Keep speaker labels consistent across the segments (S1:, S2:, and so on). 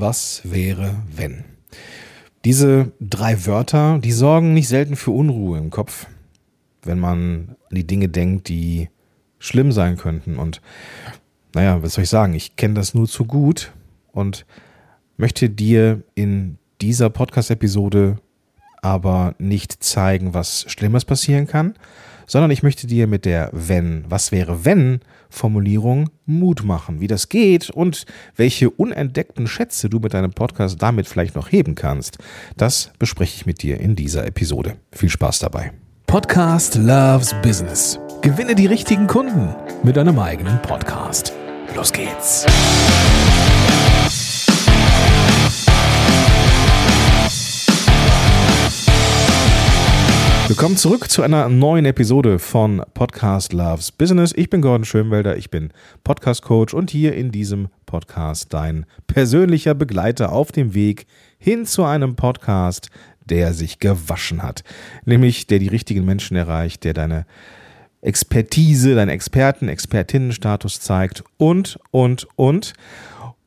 S1: Was wäre, wenn? Diese drei Wörter, die sorgen nicht selten für Unruhe im Kopf, wenn man an die Dinge denkt, die schlimm sein könnten. Und naja, was soll ich sagen? Ich kenne das nur zu gut und möchte dir in dieser Podcast-Episode aber nicht zeigen, was Schlimmes passieren kann, sondern ich möchte dir mit der Wenn, was wäre wenn Formulierung Mut machen, wie das geht und welche unentdeckten Schätze du mit deinem Podcast damit vielleicht noch heben kannst. Das bespreche ich mit dir in dieser Episode. Viel Spaß dabei.
S2: Podcast Loves Business. Gewinne die richtigen Kunden mit deinem eigenen Podcast. Los geht's.
S1: Willkommen zurück zu einer neuen Episode von Podcast Loves Business. Ich bin Gordon Schönwelder, ich bin Podcast Coach und hier in diesem Podcast dein persönlicher Begleiter auf dem Weg hin zu einem Podcast, der sich gewaschen hat. Nämlich der die richtigen Menschen erreicht, der deine Expertise, deinen Experten, Expertinnenstatus zeigt und, und, und.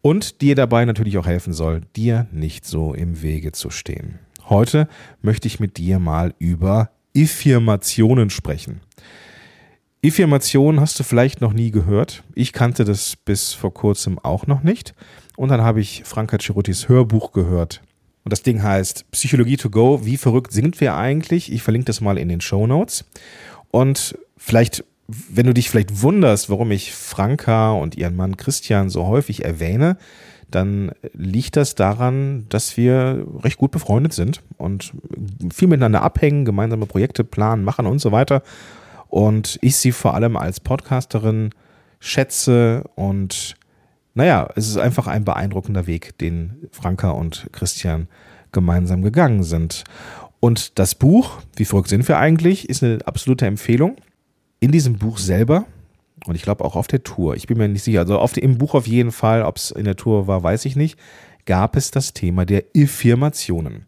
S1: Und dir dabei natürlich auch helfen soll, dir nicht so im Wege zu stehen. Heute möchte ich mit dir mal über Affirmationen sprechen. Affirmation hast du vielleicht noch nie gehört. Ich kannte das bis vor kurzem auch noch nicht. Und dann habe ich Franka Cerutis Hörbuch gehört. Und das Ding heißt Psychologie to go. Wie verrückt sind wir eigentlich? Ich verlinke das mal in den Show Notes. Und vielleicht, wenn du dich vielleicht wunderst, warum ich Franka und ihren Mann Christian so häufig erwähne, dann liegt das daran, dass wir recht gut befreundet sind und viel miteinander abhängen, gemeinsame Projekte planen, machen und so weiter. Und ich sie vor allem als Podcasterin schätze und naja, es ist einfach ein beeindruckender Weg, den Franka und Christian gemeinsam gegangen sind. Und das Buch, wie verrückt sind wir eigentlich, ist eine absolute Empfehlung. In diesem Buch selber und ich glaube auch auf der Tour, ich bin mir nicht sicher, also auf im Buch auf jeden Fall, ob es in der Tour war, weiß ich nicht, gab es das Thema der Affirmationen.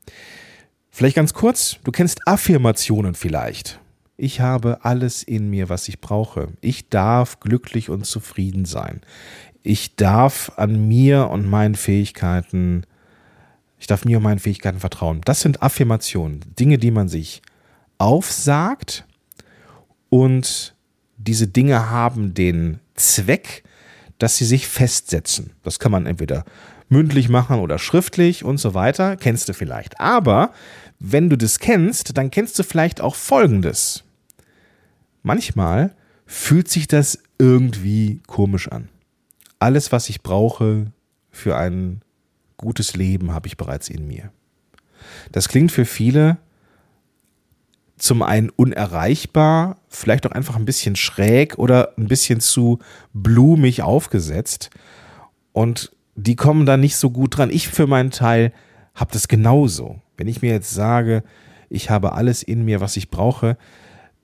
S1: Vielleicht ganz kurz, du kennst Affirmationen vielleicht. Ich habe alles in mir, was ich brauche. Ich darf glücklich und zufrieden sein. Ich darf an mir und meinen Fähigkeiten, ich darf mir und meinen Fähigkeiten vertrauen. Das sind Affirmationen, Dinge, die man sich aufsagt und diese Dinge haben den Zweck, dass sie sich festsetzen. Das kann man entweder mündlich machen oder schriftlich und so weiter. Kennst du vielleicht. Aber wenn du das kennst, dann kennst du vielleicht auch Folgendes. Manchmal fühlt sich das irgendwie komisch an. Alles, was ich brauche für ein gutes Leben, habe ich bereits in mir. Das klingt für viele zum einen unerreichbar, vielleicht auch einfach ein bisschen schräg oder ein bisschen zu blumig aufgesetzt. Und die kommen da nicht so gut dran. Ich für meinen Teil habe das genauso. Wenn ich mir jetzt sage, ich habe alles in mir, was ich brauche,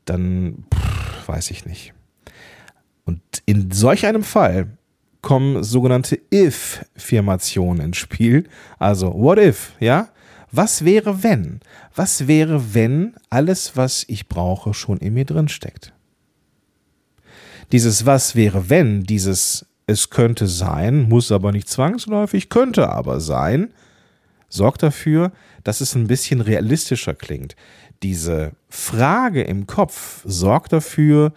S1: dann pff, weiß ich nicht. Und in solch einem Fall kommen sogenannte If-Firmationen ins Spiel. Also, what if, ja? Was wäre, wenn? Was wäre, wenn alles, was ich brauche, schon in mir drin steckt? Dieses Was wäre, wenn, dieses Es könnte sein, muss aber nicht zwangsläufig, könnte aber sein, sorgt dafür, dass es ein bisschen realistischer klingt. Diese Frage im Kopf sorgt dafür,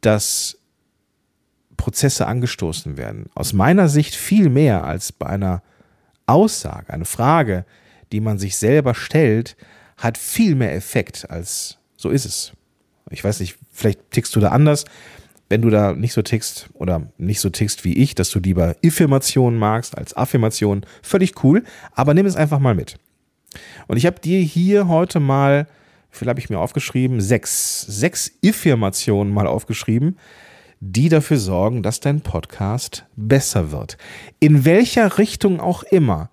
S1: dass Prozesse angestoßen werden. Aus meiner Sicht viel mehr als bei einer Aussage, eine Frage, die man sich selber stellt, hat viel mehr Effekt als so ist es. Ich weiß nicht, vielleicht tickst du da anders. Wenn du da nicht so tickst oder nicht so tickst wie ich, dass du lieber Affirmationen magst als Affirmationen, völlig cool, aber nimm es einfach mal mit. Und ich habe dir hier heute mal, vielleicht habe ich mir aufgeschrieben, sechs, sechs Affirmationen mal aufgeschrieben, die dafür sorgen, dass dein Podcast besser wird. In welcher Richtung auch immer.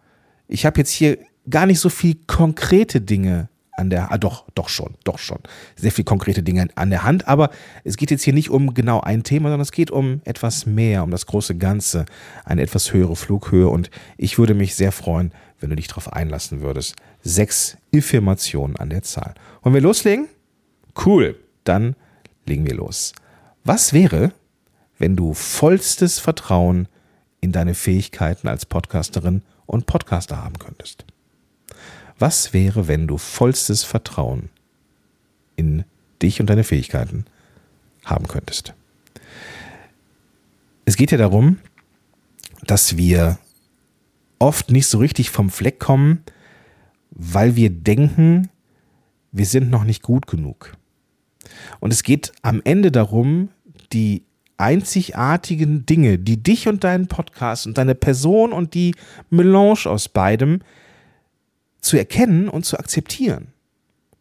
S1: Ich habe jetzt hier gar nicht so viel konkrete Dinge an der, ah, doch, doch schon, doch schon, sehr viel konkrete Dinge an der Hand, aber es geht jetzt hier nicht um genau ein Thema, sondern es geht um etwas mehr, um das große Ganze, eine etwas höhere Flughöhe und ich würde mich sehr freuen, wenn du dich darauf einlassen würdest. Sechs Affirmationen an der Zahl. Wollen wir loslegen? Cool, dann legen wir los. Was wäre, wenn du vollstes Vertrauen in deine Fähigkeiten als Podcasterin und Podcaster haben könntest. Was wäre, wenn du vollstes Vertrauen in dich und deine Fähigkeiten haben könntest? Es geht ja darum, dass wir oft nicht so richtig vom Fleck kommen, weil wir denken, wir sind noch nicht gut genug. Und es geht am Ende darum, die einzigartigen Dinge, die dich und deinen Podcast und deine Person und die Melange aus beidem zu erkennen und zu akzeptieren.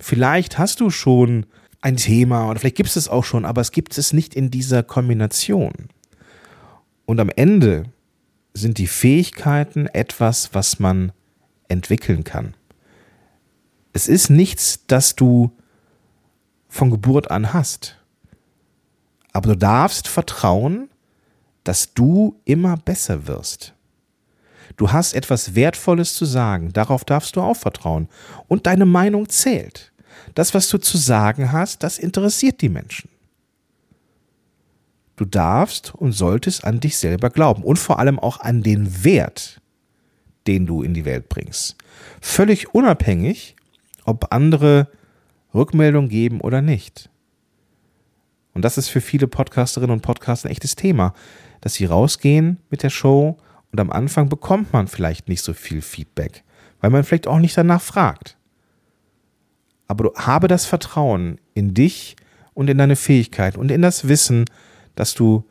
S1: Vielleicht hast du schon ein Thema oder vielleicht gibt es es auch schon, aber es gibt es nicht in dieser Kombination. Und am Ende sind die Fähigkeiten etwas, was man entwickeln kann. Es ist nichts, das du von Geburt an hast. Aber du darfst vertrauen, dass du immer besser wirst. Du hast etwas Wertvolles zu sagen, darauf darfst du auch vertrauen. Und deine Meinung zählt. Das, was du zu sagen hast, das interessiert die Menschen. Du darfst und solltest an dich selber glauben und vor allem auch an den Wert, den du in die Welt bringst. Völlig unabhängig, ob andere Rückmeldung geben oder nicht. Und das ist für viele Podcasterinnen und Podcaster ein echtes Thema, dass sie rausgehen mit der Show und am Anfang bekommt man vielleicht nicht so viel Feedback, weil man vielleicht auch nicht danach fragt. Aber du habe das Vertrauen in dich und in deine Fähigkeit und in das Wissen, dass du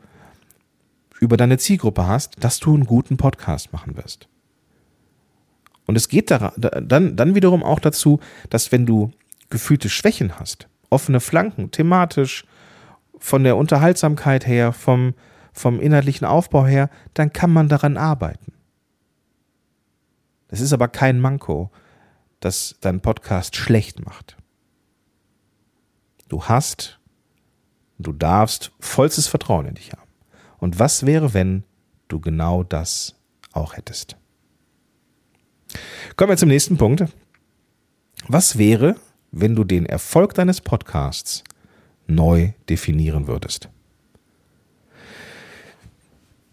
S1: über deine Zielgruppe hast, dass du einen guten Podcast machen wirst. Und es geht dann, dann wiederum auch dazu, dass wenn du gefühlte Schwächen hast, offene Flanken, thematisch, von der Unterhaltsamkeit her, vom, vom inhaltlichen Aufbau her, dann kann man daran arbeiten. Das ist aber kein Manko, das dein Podcast schlecht macht. Du hast, du darfst vollstes Vertrauen in dich haben. Und was wäre, wenn du genau das auch hättest? Kommen wir zum nächsten Punkt. Was wäre, wenn du den Erfolg deines Podcasts neu definieren würdest?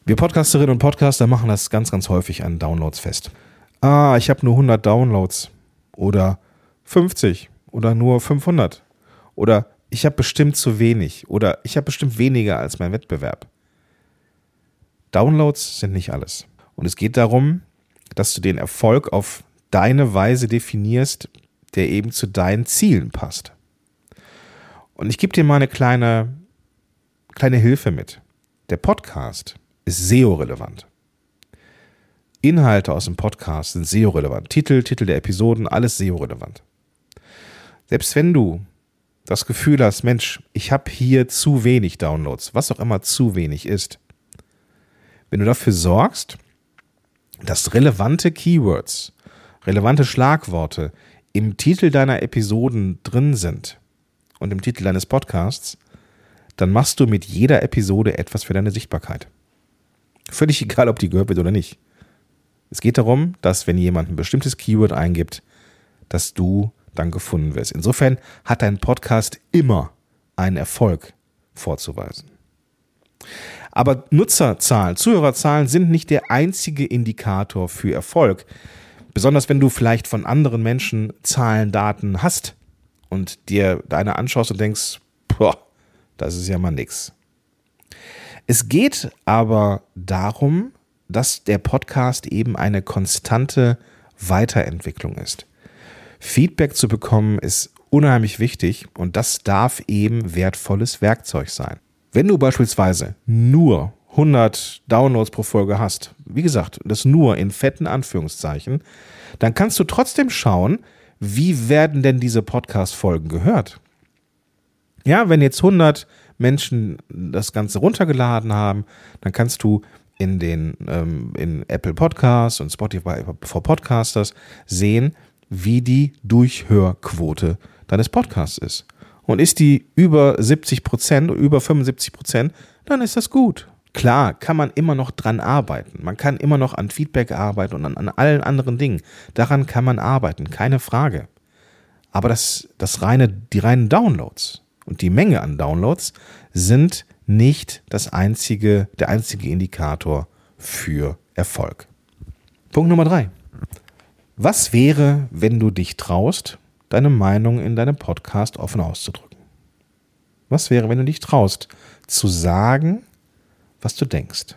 S1: Wir Podcasterinnen und Podcaster machen das ganz, ganz häufig an Downloads fest. Ah, ich habe nur 100 Downloads oder 50 oder nur 500 oder ich habe bestimmt zu wenig oder ich habe bestimmt weniger als mein Wettbewerb. Downloads sind nicht alles. Und es geht darum, dass du den Erfolg auf deine Weise definierst, der eben zu deinen Zielen passt. Und ich gebe dir mal eine kleine, kleine Hilfe mit. Der Podcast ist SEO-relevant. Inhalte aus dem Podcast sind SEO-relevant. Titel, Titel der Episoden, alles SEO-relevant. Selbst wenn du das Gefühl hast, Mensch, ich habe hier zu wenig Downloads, was auch immer zu wenig ist, wenn du dafür sorgst, dass relevante Keywords, relevante Schlagworte im Titel deiner Episoden drin sind und im Titel deines Podcasts, dann machst du mit jeder Episode etwas für deine Sichtbarkeit. Völlig egal, ob die gehört wird oder nicht. Es geht darum, dass wenn jemand ein bestimmtes Keyword eingibt, dass du dann gefunden wirst. Insofern hat dein Podcast immer einen Erfolg vorzuweisen. Aber Nutzerzahlen, Zuhörerzahlen sind nicht der einzige Indikator für Erfolg. Besonders wenn du vielleicht von anderen Menschen Zahlen, Daten hast und dir deine anschaust und denkst, boah, das ist ja mal nix. Es geht aber darum, dass der Podcast eben eine konstante Weiterentwicklung ist. Feedback zu bekommen ist unheimlich wichtig und das darf eben wertvolles Werkzeug sein. Wenn du beispielsweise nur 100 Downloads pro Folge hast, wie gesagt, das nur in fetten Anführungszeichen, dann kannst du trotzdem schauen, wie werden denn diese Podcast-Folgen gehört? Ja, wenn jetzt 100 Menschen das Ganze runtergeladen haben, dann kannst du in den ähm, in Apple Podcasts und Spotify for Podcasters sehen, wie die Durchhörquote deines Podcasts ist. Und ist die über 70 Prozent, über 75 Prozent, dann ist das gut. Klar, kann man immer noch dran arbeiten. Man kann immer noch an Feedback arbeiten und an, an allen anderen Dingen. Daran kann man arbeiten, keine Frage. Aber das, das reine, die reinen Downloads und die Menge an Downloads sind nicht das einzige, der einzige Indikator für Erfolg. Punkt Nummer drei. Was wäre, wenn du dich traust, deine Meinung in deinem Podcast offen auszudrücken? Was wäre, wenn du dich traust, zu sagen, was du denkst?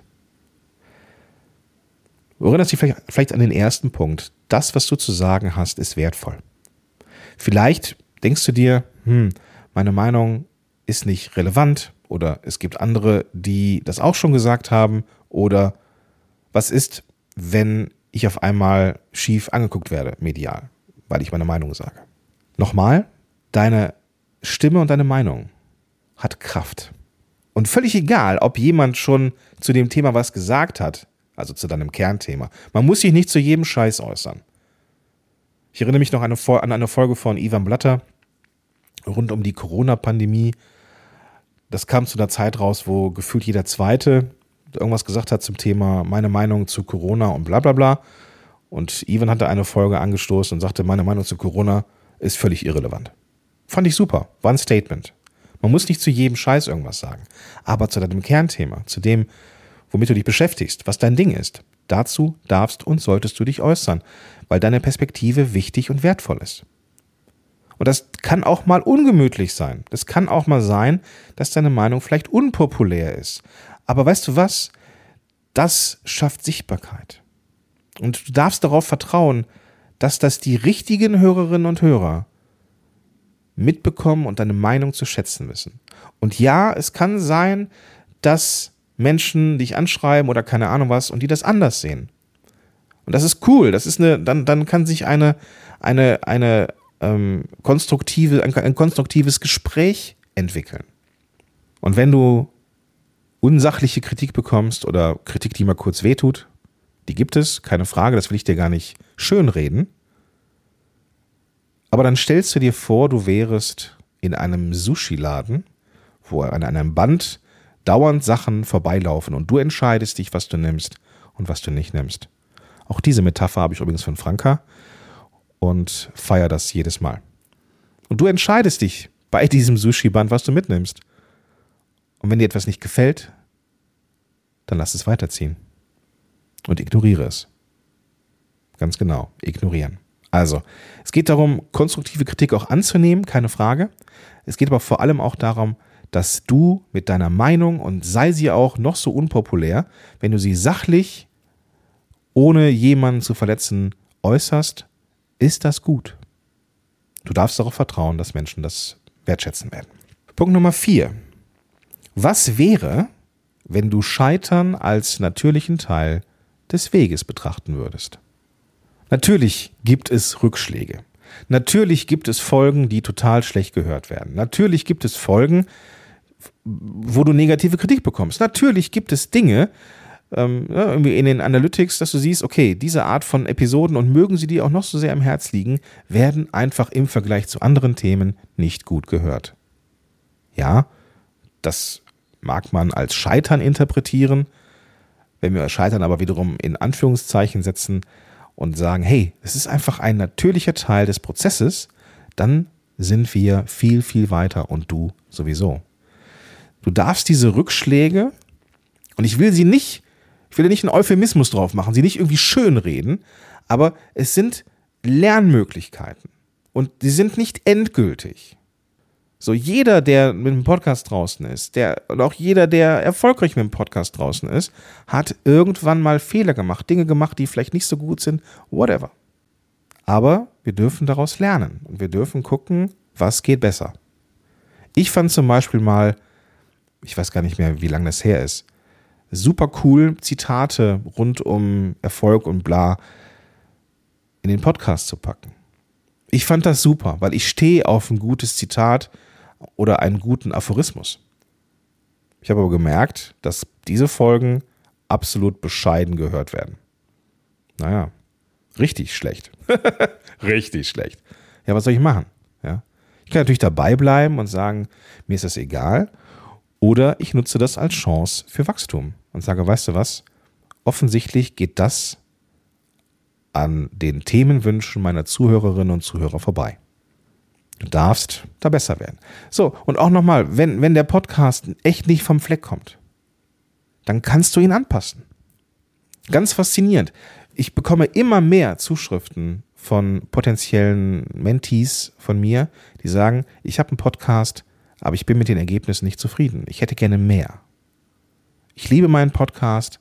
S1: Du erinnerst dich vielleicht, vielleicht an den ersten Punkt. Das, was du zu sagen hast, ist wertvoll. Vielleicht denkst du dir, hm, meine Meinung ist nicht relevant oder es gibt andere, die das auch schon gesagt haben oder was ist, wenn ich auf einmal schief angeguckt werde, medial, weil ich meine Meinung sage. Nochmal, deine Stimme und deine Meinung hat Kraft. Und völlig egal, ob jemand schon zu dem Thema was gesagt hat, also zu deinem Kernthema. Man muss sich nicht zu jedem Scheiß äußern. Ich erinnere mich noch an eine Folge von Ivan Blatter rund um die Corona-Pandemie. Das kam zu einer Zeit raus, wo gefühlt jeder Zweite irgendwas gesagt hat zum Thema meine Meinung zu Corona und bla bla bla. Und Ivan hatte eine Folge angestoßen und sagte, meine Meinung zu Corona ist völlig irrelevant. Fand ich super, war ein Statement. Man muss nicht zu jedem Scheiß irgendwas sagen, aber zu deinem Kernthema, zu dem, womit du dich beschäftigst, was dein Ding ist, dazu darfst und solltest du dich äußern, weil deine Perspektive wichtig und wertvoll ist. Und das kann auch mal ungemütlich sein. Das kann auch mal sein, dass deine Meinung vielleicht unpopulär ist. Aber weißt du was? Das schafft Sichtbarkeit. Und du darfst darauf vertrauen, dass das die richtigen Hörerinnen und Hörer mitbekommen und deine Meinung zu schätzen wissen. Und ja, es kann sein, dass Menschen dich anschreiben oder keine Ahnung was und die das anders sehen. Und das ist cool. Das ist eine, dann, dann kann sich eine, eine, eine ähm, konstruktive, ein, ein konstruktives Gespräch entwickeln. Und wenn du unsachliche Kritik bekommst oder Kritik, die mal kurz wehtut, die gibt es, keine Frage, das will ich dir gar nicht schönreden. Aber dann stellst du dir vor, du wärest in einem Sushi-Laden, wo an einem Band dauernd Sachen vorbeilaufen und du entscheidest dich, was du nimmst und was du nicht nimmst. Auch diese Metapher habe ich übrigens von Franka und feiere das jedes Mal. Und du entscheidest dich bei diesem Sushi-Band, was du mitnimmst. Und wenn dir etwas nicht gefällt, dann lass es weiterziehen. Und ignoriere es. Ganz genau, ignorieren. Also, es geht darum, konstruktive Kritik auch anzunehmen, keine Frage. Es geht aber vor allem auch darum, dass du mit deiner Meinung und sei sie auch noch so unpopulär, wenn du sie sachlich, ohne jemanden zu verletzen, äußerst, ist das gut. Du darfst darauf vertrauen, dass Menschen das wertschätzen werden. Punkt Nummer vier. Was wäre, wenn du Scheitern als natürlichen Teil des Weges betrachten würdest? Natürlich gibt es Rückschläge. Natürlich gibt es Folgen, die total schlecht gehört werden. Natürlich gibt es Folgen, wo du negative Kritik bekommst. Natürlich gibt es Dinge, ähm, ja, irgendwie in den Analytics, dass du siehst, okay, diese Art von Episoden und mögen sie dir auch noch so sehr am Herz liegen, werden einfach im Vergleich zu anderen Themen nicht gut gehört. Ja, das mag man als Scheitern interpretieren. Wenn wir Scheitern aber wiederum in Anführungszeichen setzen und sagen, hey, es ist einfach ein natürlicher Teil des Prozesses, dann sind wir viel, viel weiter und du sowieso. Du darfst diese Rückschläge, und ich will sie nicht, ich will nicht einen Euphemismus drauf machen, sie nicht irgendwie schön reden, aber es sind Lernmöglichkeiten. Und sie sind nicht endgültig. So, jeder, der mit dem Podcast draußen ist, der, und auch jeder, der erfolgreich mit dem Podcast draußen ist, hat irgendwann mal Fehler gemacht, Dinge gemacht, die vielleicht nicht so gut sind, whatever. Aber wir dürfen daraus lernen und wir dürfen gucken, was geht besser. Ich fand zum Beispiel mal ich weiß gar nicht mehr, wie lange das her ist, super cool Zitate rund um Erfolg und bla in den Podcast zu packen. Ich fand das super, weil ich stehe auf ein gutes Zitat oder einen guten Aphorismus. Ich habe aber gemerkt, dass diese Folgen absolut bescheiden gehört werden. Naja, richtig schlecht. richtig schlecht. Ja, was soll ich machen? Ja. Ich kann natürlich dabei bleiben und sagen, mir ist das egal. Oder ich nutze das als Chance für Wachstum und sage, weißt du was, offensichtlich geht das an den Themenwünschen meiner Zuhörerinnen und Zuhörer vorbei. Du darfst da besser werden. So, und auch nochmal, wenn, wenn der Podcast echt nicht vom Fleck kommt, dann kannst du ihn anpassen. Ganz faszinierend. Ich bekomme immer mehr Zuschriften von potenziellen Mentees von mir, die sagen, ich habe einen Podcast, aber ich bin mit den Ergebnissen nicht zufrieden. Ich hätte gerne mehr. Ich liebe meinen Podcast,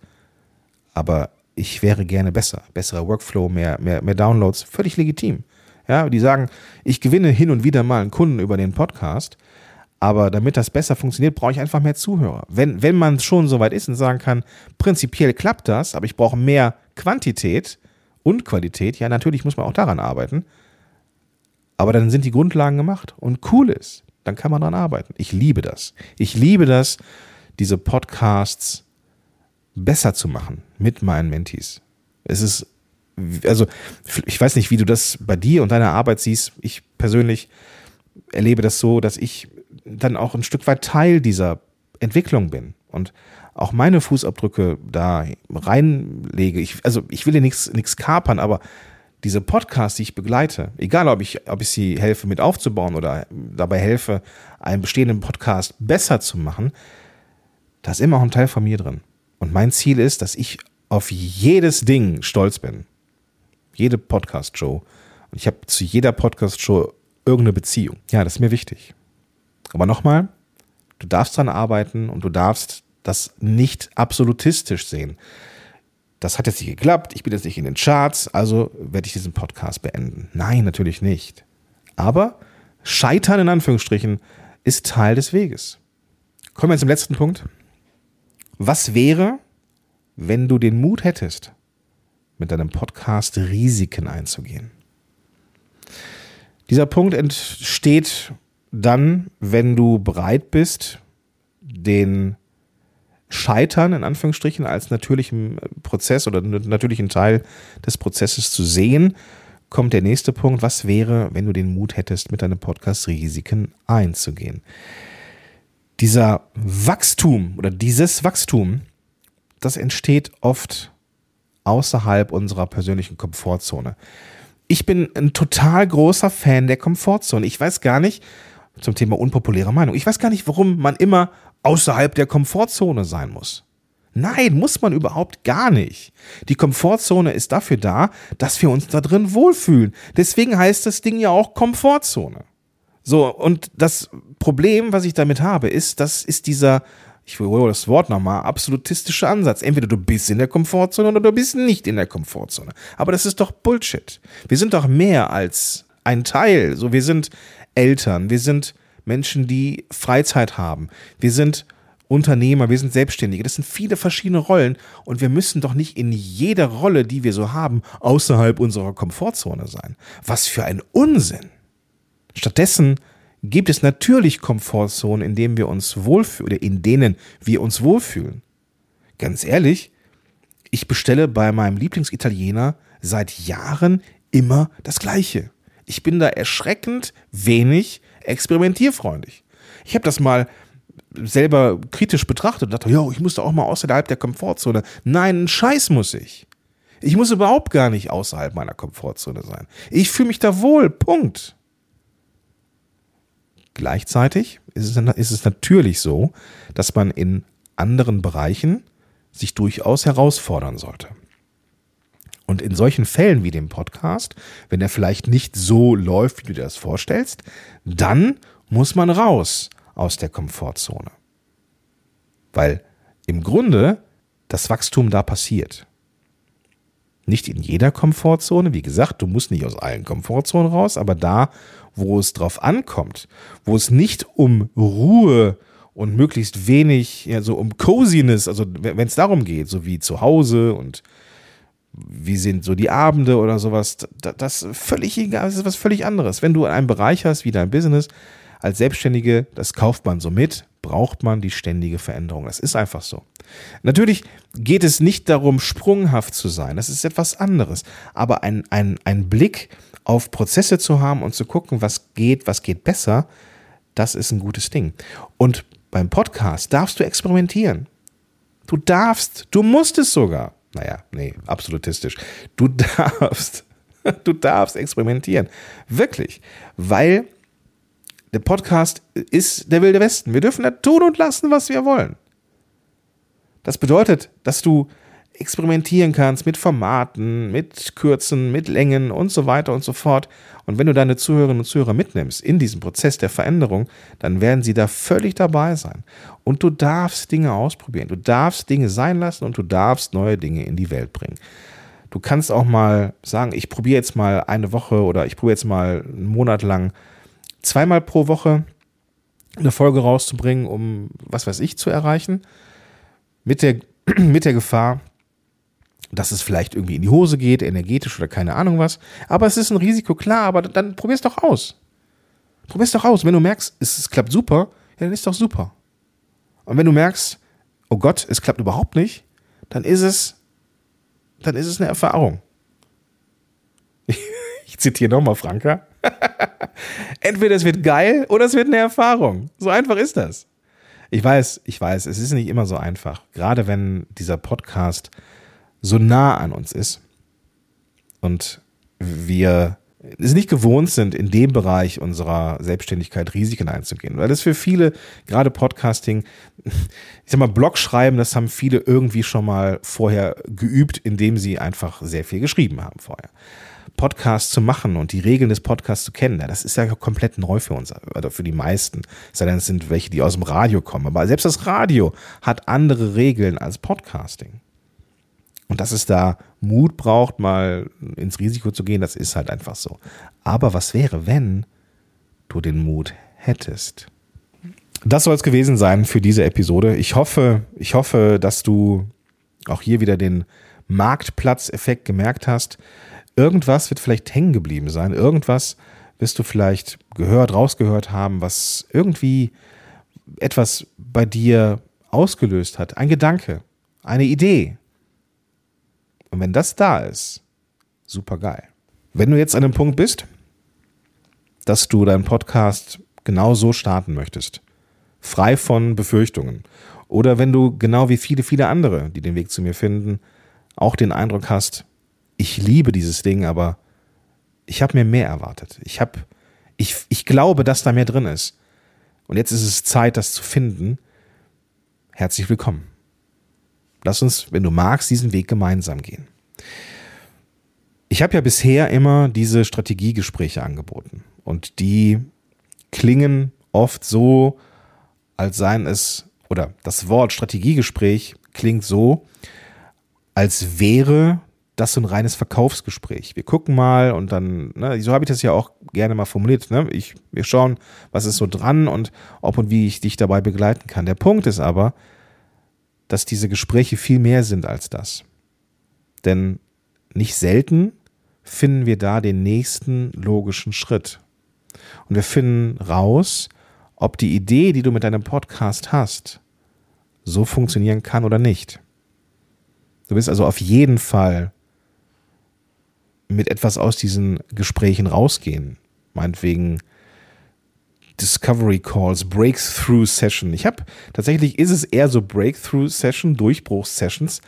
S1: aber ich wäre gerne besser. Besserer Workflow, mehr, mehr, mehr Downloads, völlig legitim. Ja, die sagen, ich gewinne hin und wieder mal einen Kunden über den Podcast, aber damit das besser funktioniert, brauche ich einfach mehr Zuhörer. Wenn, wenn man schon so weit ist und sagen kann, prinzipiell klappt das, aber ich brauche mehr Quantität und Qualität, ja, natürlich muss man auch daran arbeiten. Aber dann sind die Grundlagen gemacht und cool ist, dann kann man daran arbeiten. Ich liebe das. Ich liebe das, diese Podcasts besser zu machen mit meinen Mentees. Es ist, also, ich weiß nicht, wie du das bei dir und deiner Arbeit siehst. Ich persönlich erlebe das so, dass ich dann auch ein Stück weit Teil dieser Entwicklung bin und auch meine Fußabdrücke da reinlege. Ich, also ich will dir nichts nichts kapern, aber diese Podcasts, die ich begleite, egal ob ich, ob ich sie helfe mit aufzubauen oder dabei helfe, einen bestehenden Podcast besser zu machen, da ist immer auch ein Teil von mir drin. Und mein Ziel ist, dass ich auf jedes Ding stolz bin. Jede Podcast-Show. Und ich habe zu jeder Podcast-Show irgendeine Beziehung. Ja, das ist mir wichtig. Aber nochmal, du darfst dran arbeiten und du darfst das nicht absolutistisch sehen. Das hat jetzt nicht geklappt, ich bin jetzt nicht in den Charts, also werde ich diesen Podcast beenden. Nein, natürlich nicht. Aber Scheitern in Anführungsstrichen ist Teil des Weges. Kommen wir zum letzten Punkt. Was wäre, wenn du den Mut hättest, mit deinem Podcast Risiken einzugehen? Dieser Punkt entsteht dann, wenn du bereit bist, den Scheitern in Anführungsstrichen als natürlichen Prozess oder natürlichen Teil des Prozesses zu sehen, kommt der nächste Punkt. Was wäre, wenn du den Mut hättest, mit deinem Podcast Risiken einzugehen? Dieser Wachstum oder dieses Wachstum, das entsteht oft außerhalb unserer persönlichen Komfortzone. Ich bin ein total großer Fan der Komfortzone. Ich weiß gar nicht, zum Thema unpopuläre Meinung. Ich weiß gar nicht, warum man immer außerhalb der Komfortzone sein muss. Nein, muss man überhaupt gar nicht. Die Komfortzone ist dafür da, dass wir uns da drin wohlfühlen. Deswegen heißt das Ding ja auch Komfortzone. So, und das Problem, was ich damit habe, ist, das ist dieser, ich wiederhole das Wort nochmal, absolutistische Ansatz. Entweder du bist in der Komfortzone oder du bist nicht in der Komfortzone. Aber das ist doch Bullshit. Wir sind doch mehr als ein Teil. So, wir sind Eltern, wir sind Menschen, die Freizeit haben, wir sind Unternehmer, wir sind Selbstständige. Das sind viele verschiedene Rollen und wir müssen doch nicht in jeder Rolle, die wir so haben, außerhalb unserer Komfortzone sein. Was für ein Unsinn. Stattdessen gibt es natürlich Komfortzonen, in denen wir uns wohlfühlen oder in denen wir uns wohlfühlen. Ganz ehrlich, ich bestelle bei meinem Lieblingsitaliener seit Jahren immer das Gleiche ich bin da erschreckend wenig experimentierfreundlich. Ich habe das mal selber kritisch betrachtet und dachte, ja, ich muss da auch mal außerhalb der Komfortzone. Nein, ein Scheiß muss ich. Ich muss überhaupt gar nicht außerhalb meiner Komfortzone sein. Ich fühle mich da wohl. Punkt. Gleichzeitig ist es, ist es natürlich so, dass man in anderen Bereichen sich durchaus herausfordern sollte. Und in solchen Fällen wie dem Podcast, wenn er vielleicht nicht so läuft, wie du dir das vorstellst, dann muss man raus aus der Komfortzone. Weil im Grunde das Wachstum da passiert. Nicht in jeder Komfortzone, wie gesagt, du musst nicht aus allen Komfortzonen raus, aber da, wo es drauf ankommt, wo es nicht um Ruhe und möglichst wenig, ja, so um Coziness, also wenn es darum geht, so wie zu Hause und wie sind so die Abende oder sowas, das, das völlig egal, das ist was völlig anderes. Wenn du einen Bereich hast wie dein Business als Selbstständige, das kauft man so mit, braucht man die ständige Veränderung. Das ist einfach so. Natürlich geht es nicht darum, sprunghaft zu sein. Das ist etwas anderes. Aber ein, ein, ein Blick auf Prozesse zu haben und zu gucken, was geht, was geht besser, das ist ein gutes Ding. Und beim Podcast darfst du experimentieren. Du darfst, du musst es sogar naja, nee, absolutistisch. Du darfst, du darfst experimentieren. Wirklich. Weil der Podcast ist der Wilde Westen. Wir dürfen da tun und lassen, was wir wollen. Das bedeutet, dass du experimentieren kannst mit Formaten, mit Kürzen, mit Längen und so weiter und so fort. Und wenn du deine Zuhörerinnen und Zuhörer mitnimmst in diesem Prozess der Veränderung, dann werden sie da völlig dabei sein. Und du darfst Dinge ausprobieren, du darfst Dinge sein lassen und du darfst neue Dinge in die Welt bringen. Du kannst auch mal sagen, ich probiere jetzt mal eine Woche oder ich probiere jetzt mal einen Monat lang zweimal pro Woche eine Folge rauszubringen, um was weiß ich zu erreichen. Mit der, mit der Gefahr, dass es vielleicht irgendwie in die Hose geht, energetisch oder keine Ahnung was. Aber es ist ein Risiko, klar, aber dann probier's doch aus. Probier's doch aus. Wenn du merkst, es, es klappt super, ja, dann ist doch super. Und wenn du merkst, oh Gott, es klappt überhaupt nicht, dann ist es, dann ist es eine Erfahrung. Ich, zitiere nochmal Franka. Entweder es wird geil oder es wird eine Erfahrung. So einfach ist das. Ich weiß, ich weiß, es ist nicht immer so einfach. Gerade wenn dieser Podcast so nah an uns ist und wir es nicht gewohnt sind, in dem Bereich unserer Selbstständigkeit Risiken einzugehen. Weil das für viele, gerade Podcasting, ich sag mal, Blog schreiben, das haben viele irgendwie schon mal vorher geübt, indem sie einfach sehr viel geschrieben haben vorher. Podcast zu machen und die Regeln des Podcasts zu kennen, das ist ja komplett neu für uns, oder für die meisten. Sei denn, es sind welche, die aus dem Radio kommen. Aber selbst das Radio hat andere Regeln als Podcasting. Und dass es da Mut braucht, mal ins Risiko zu gehen, das ist halt einfach so. Aber was wäre, wenn du den Mut hättest? Das soll es gewesen sein für diese Episode. Ich hoffe, ich hoffe, dass du auch hier wieder den Marktplatzeffekt gemerkt hast. Irgendwas wird vielleicht hängen geblieben sein. Irgendwas wirst du vielleicht gehört, rausgehört haben, was irgendwie etwas bei dir ausgelöst hat. Ein Gedanke, eine Idee, und wenn das da ist, super geil. Wenn du jetzt an dem Punkt bist, dass du deinen Podcast genau so starten möchtest, frei von Befürchtungen, oder wenn du genau wie viele, viele andere, die den Weg zu mir finden, auch den Eindruck hast, ich liebe dieses Ding, aber ich habe mir mehr erwartet. Ich habe, ich, ich glaube, dass da mehr drin ist. Und jetzt ist es Zeit, das zu finden. Herzlich willkommen. Lass uns, wenn du magst, diesen Weg gemeinsam gehen. Ich habe ja bisher immer diese Strategiegespräche angeboten und die klingen oft so, als seien es, oder das Wort Strategiegespräch klingt so, als wäre das so ein reines Verkaufsgespräch. Wir gucken mal und dann, ne, so habe ich das ja auch gerne mal formuliert. Ne? Ich, wir schauen, was ist so dran und ob und wie ich dich dabei begleiten kann. Der Punkt ist aber, dass diese Gespräche viel mehr sind als das. Denn nicht selten finden wir da den nächsten logischen Schritt. Und wir finden raus, ob die Idee, die du mit deinem Podcast hast, so funktionieren kann oder nicht. Du wirst also auf jeden Fall mit etwas aus diesen Gesprächen rausgehen. Meinetwegen Discovery Calls, Breakthrough Session. Ich habe tatsächlich ist es eher so Breakthrough Session, Durchbruchssessions,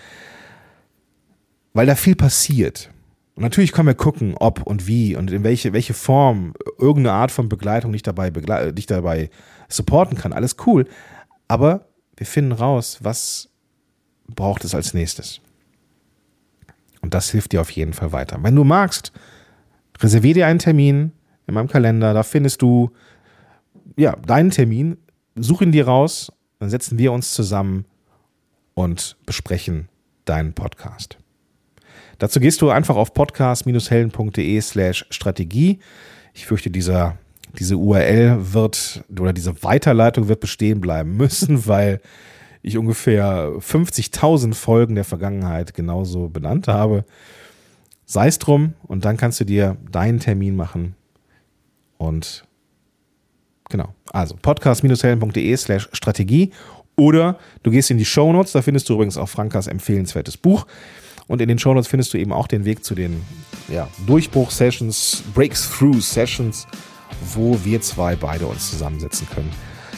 S1: weil da viel passiert. Und natürlich können wir gucken, ob und wie und in welche, welche Form irgendeine Art von Begleitung dich dabei, dich dabei supporten kann. Alles cool. Aber wir finden raus, was braucht es als nächstes. Und das hilft dir auf jeden Fall weiter. Wenn du magst, reservier dir einen Termin in meinem Kalender. Da findest du ja, deinen Termin, such ihn dir raus, dann setzen wir uns zusammen und besprechen deinen Podcast. Dazu gehst du einfach auf podcast-helden.de slash Strategie. Ich fürchte, dieser, diese URL wird oder diese Weiterleitung wird bestehen bleiben müssen, weil ich ungefähr 50.000 Folgen der Vergangenheit genauso benannt habe. Sei es drum und dann kannst du dir deinen Termin machen und Genau. Also podcast-helden.de slash Strategie oder du gehst in die Shownotes, da findest du übrigens auch Frankas empfehlenswertes Buch. Und in den Shownotes findest du eben auch den Weg zu den ja, Durchbruch-Sessions, Breakthrough-Sessions, wo wir zwei beide uns zusammensetzen können.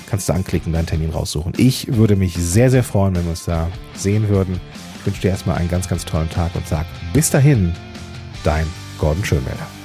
S1: Kannst du anklicken, deinen Termin raussuchen. Ich würde mich sehr, sehr freuen, wenn wir uns da sehen würden. Ich wünsche dir erstmal einen ganz, ganz tollen Tag und sag bis dahin, dein Gordon Schönmelder.